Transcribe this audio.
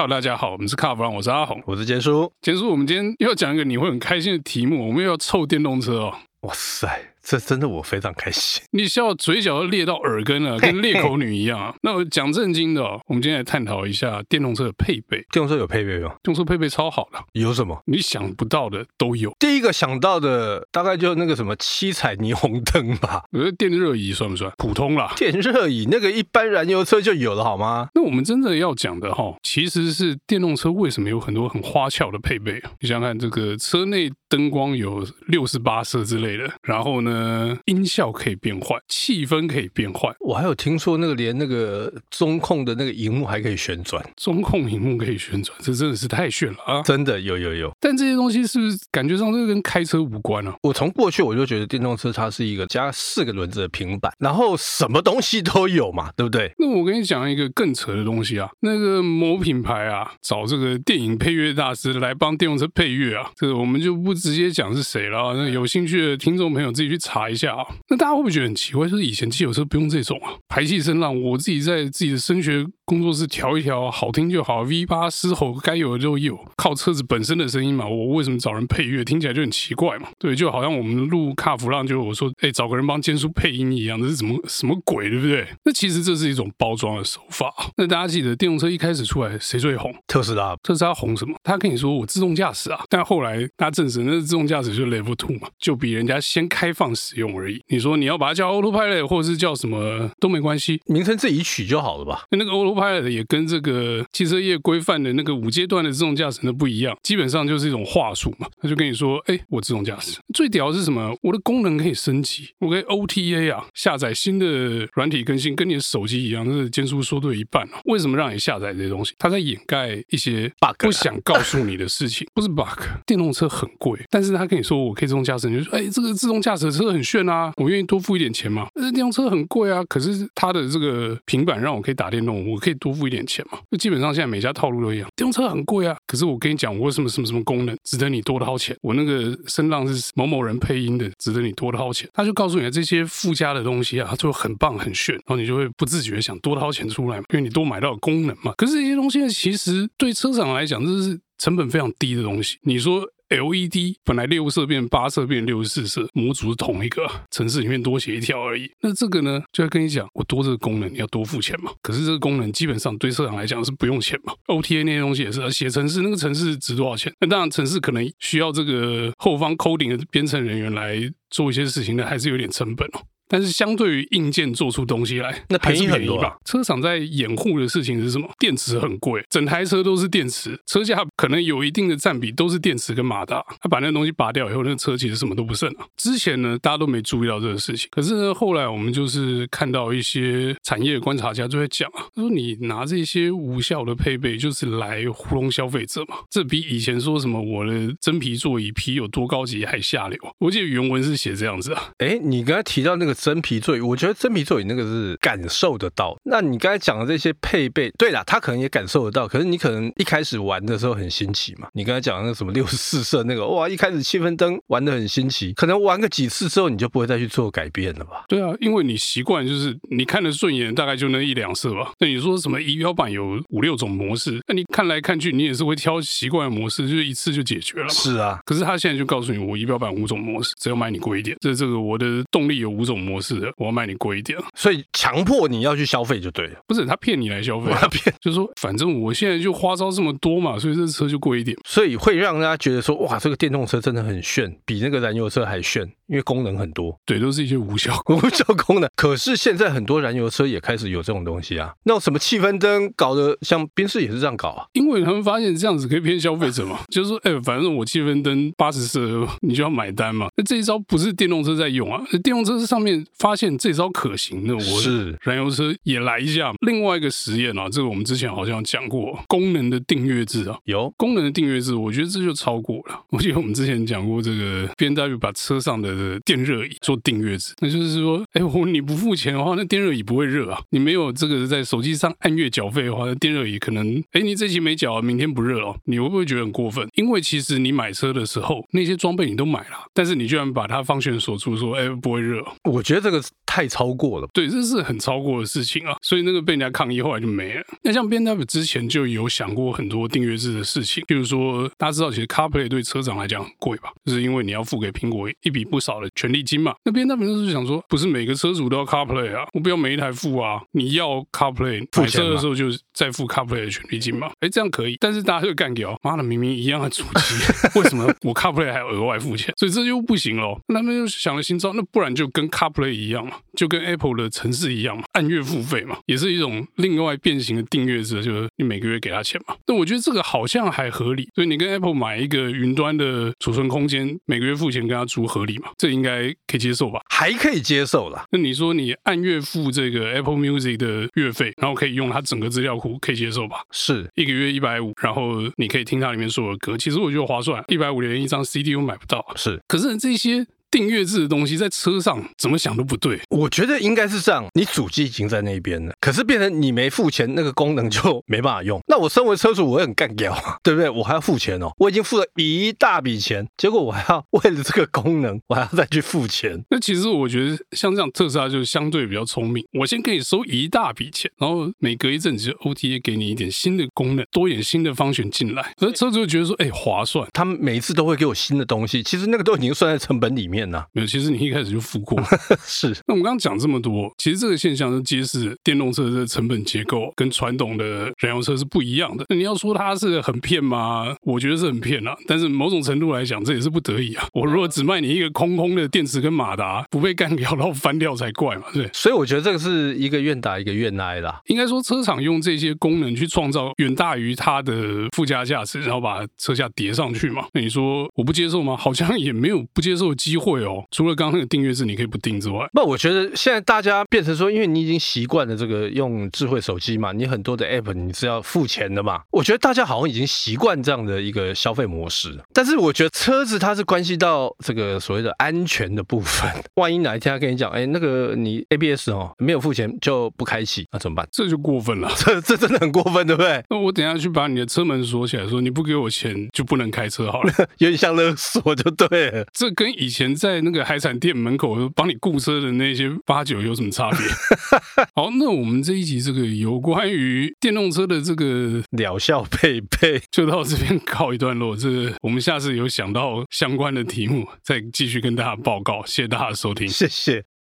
Hello，大家好，我们是卡弗朗，我是阿红，我是杰叔。杰叔，我们今天又要讲一个你会很开心的题目，我们又要凑电动车哦。哇塞！这真的我非常开心，你笑嘴角都裂到耳根了，跟裂口女一样啊！那我讲正经的哦，我们今天来探讨一下电动车的配备。电动车有配备吗？电动车配备超好的，有什么？你想不到的都有。第一个想到的大概就那个什么七彩霓虹灯吧。我觉得电热椅算不算？普通啦。电热椅那个一般燃油车就有了好吗？那我们真的要讲的哈，其实是电动车为什么有很多很花俏的配备啊？你想想看，这个车内灯光有六十八色之类的，然后呢，音。效可以变换，气氛可以变换。我还有听说那个连那个中控的那个荧幕还可以旋转，中控荧幕可以旋转，这真的是太炫了啊！真的有有有。但这些东西是不是感觉上这个跟开车无关啊？我从过去我就觉得电动车它是一个加四个轮子的平板，然后什么东西都有嘛，对不对？那我跟你讲一个更扯的东西啊，那个某品牌啊，找这个电影配乐大师来帮电动车配乐啊，这个我们就不直接讲是谁了啊。那有兴趣的听众朋友自己去查一下啊。那大家会不会觉得很奇怪？就是以前汽油车不用这种啊，排气声浪，我自己在自己的声学工作室调一调，好听就好。V 八嘶吼该有的都有，靠车子本身的声音嘛。我为什么找人配乐？听起来就很奇怪嘛。对，就好像我们录卡弗浪，就我说，哎，找个人帮坚叔配音一样，这是什么什么鬼，对不对？那其实这是一种包装的手法。那大家记得，电动车一开始出来谁最红？特斯拉。特斯拉红什么？他跟你说我自动驾驶啊，但后来他证实那自动驾驶就是 Level Two 嘛，就比人家先开放使用而已。你说你要把它叫 Autopilot 或者是叫什么都没关系，名称自己取就好了吧？那个 Autopilot 也跟这个汽车业规范的那个五阶段的自动驾驶的不一样，基本上就是一种话术嘛。他就跟你说，哎，我自动驾驶最屌的是什么？我的功能可以升级，我可以 OTA 啊，下载新的软体更新，跟你的手机一样。这是坚叔说对一半啊。为什么让你下载这些东西？他在掩盖一些 bug，不想告诉你的事情。不是 bug，电动车很贵，但是他跟你说我可以自动驾驶，你就说，哎，这个自动驾驶的车很炫啊，我愿意多付一点钱嘛。但是电动车很贵啊，可是它的这个平板让我可以打电动，我可以可以多付一点钱嘛。就基本上现在每家套路都一样，电动车很贵啊，可是我跟你讲，我有什么什么什么功能值得你多掏钱？我那个声浪是某某人配音的，值得你多掏钱。他就告诉你这些附加的东西啊，就很棒很炫，然后你就会不自觉想多掏钱出来，因为你多买到功能嘛。可是这些东西呢，其实对车厂来讲，这是成本非常低的东西。你说。LED 本来六色变八色变六十四色，模组是同一个，城市里面多写一条而已。那这个呢，就要跟你讲，我多这个功能你要多付钱嘛。可是这个功能基本上对社长来讲是不用钱嘛。OTA 那些东西也是，写城市那个城市值多少钱？那当然城市可能需要这个后方 coding 的编程人员来做一些事情，呢还是有点成本哦。但是相对于硬件做出东西来，那便宜很多吧？车厂在掩护的事情是什么？电池很贵，整台车都是电池，车架可能有一定的占比都是电池跟马达。他把那个东西拔掉以后，那个车其实什么都不剩了。之前呢，大家都没注意到这个事情。可是呢，后来我们就是看到一些产业观察家就在讲啊，他说你拿这些无效的配备，就是来糊弄消费者嘛。这比以前说什么我的真皮座椅皮有多高级还下流。我记得原文是写这样子啊。哎，你刚才提到那个。真皮座椅，我觉得真皮座椅那个是感受得到。那你刚才讲的这些配备，对啦，他可能也感受得到。可是你可能一开始玩的时候很新奇嘛。你刚才讲的那个什么六十四色那个，哇，一开始气氛灯玩的很新奇，可能玩个几次之后，你就不会再去做改变了吧？对啊，因为你习惯就是你看的顺眼，大概就那一两色吧。那你说什么仪表板有五六种模式，那你看来看去，你也是会挑习惯的模式，就是一次就解决了。是啊，可是他现在就告诉你，我仪表板五种模式，只要买你贵一点。这这个我的动力有五种模式的，我要卖。你贵一点，所以强迫你要去消费就对了。不是他骗你来消费，他 骗就是说，反正我现在就花招这么多嘛，所以这车就贵一点，所以会让大家觉得说，哇，这个电动车真的很炫，比那个燃油车还炫。因为功能很多，对，都是一些无效 无效功能。可是现在很多燃油车也开始有这种东西啊，那什么气氛灯搞得像宾士也是这样搞啊，因为他们发现这样子可以骗消费者嘛，就是说，哎，反正我气氛灯八十色，你就要买单嘛。那这一招不是电动车在用啊，电动车上面发现这招可行，那我是燃油车也来一下。另外一个实验啊，这个我们之前好像讲过，功能的订阅制啊，有功能的订阅制，我觉得这就超过了。我记得我们之前讲过，这个 BMW 把车上的电热椅做订阅制，那就是说，哎，我你不付钱的话，那电热椅不会热啊。你没有这个在手机上按月缴费的话，那电热椅可能，哎，你这期没缴，明天不热哦。你会不会觉得很过分？因为其实你买车的时候，那些装备你都买了，但是你居然把它方旋锁住，说，哎，不会热。我觉得这个。太超过了。对，这是很超过的事情啊，所以那个被人家抗议，后来就没了。那像 BMW 之前就有想过很多订阅制的事情，比如说大家知道，其实 CarPlay 对车厂来讲很贵吧，就是因为你要付给苹果一笔不少的权利金嘛。那 BMW 就是想说，不是每个车主都要 CarPlay 啊，我不要每一台付啊，你要 CarPlay 买车的时候就再付 CarPlay 的权利金嘛。哎，这样可以，但是大家就干掉，妈的，明明一样的主机，为什么我 CarPlay 还要额外付钱？所以这就不行喽。那他们又想了新招，那不然就跟 CarPlay 一样嘛，就跟 Apple 的城市一样嘛，按月付费嘛，也是一种另外变形的订阅制，就是你每个月给他钱嘛。那我觉得这个好像还合理，所以你跟 Apple 买一个云端的储存空间，每个月付钱跟他租合理嘛？这应该可以接受吧？还可以接受啦。那你说你按月付这个 Apple Music 的月费，然后可以用它整个资料库，可以接受吧？是一个月一百五，然后你可以听它里面所有的歌，其实我觉得划算，一百五连一张 CD 都买不到。是，可是这些。订阅制的东西在车上怎么想都不对，我觉得应该是这样，你主机已经在那边了，可是变成你没付钱，那个功能就没办法用。那我身为车主，我也很干譙，对不对？我还要付钱哦，我已经付了一大笔钱，结果我还要为了这个功能，我还要再去付钱。那其实我觉得像这样特斯拉就相对比较聪明，我先给你收一大笔钱，然后每隔一阵子 OTA 给你一点新的功能，多一点新的方选进来，而车主就觉得说，哎，划算。他们每一次都会给我新的东西，其实那个都已经算在成本里面了。没有，其实你。一开始就付过，是。那我们刚刚讲这么多，其实这个现象是揭示电动车的成本结构跟传统的燃油车是不一样的。那你要说它是很骗吗？我觉得是很骗啊。但是某种程度来讲，这也是不得已啊。我如果只卖你一个空空的电池跟马达，不被干掉然后翻掉才怪嘛，对。所以我觉得这个是一个愿打一个愿挨啦。应该说车厂用这些功能去创造远大于它的附加价值，然后把车价叠上去嘛。那你说我不接受吗？好像也没有不接受的机会哦。除了刚。那个订阅制你可以不订之外，那我觉得现在大家变成说，因为你已经习惯了这个用智慧手机嘛，你很多的 app 你是要付钱的嘛。我觉得大家好像已经习惯这样的一个消费模式。但是我觉得车子它是关系到这个所谓的安全的部分，万一哪一天他跟你讲，哎，那个你 ABS 哦没有付钱就不开启，那怎么办？这就过分了，这这真的很过分，对不对？那我等下去把你的车门锁起来，说你不给我钱就不能开车好了，有点像勒索就对了。这跟以前在那个海产店门口帮你雇车的那些八九有什么差别？好，那我们这一集这个有关于电动车的这个疗效配备，就到这边告一段落。这个我们下次有想到相关的题目，再继续跟大家报告。谢谢大家收听，谢谢。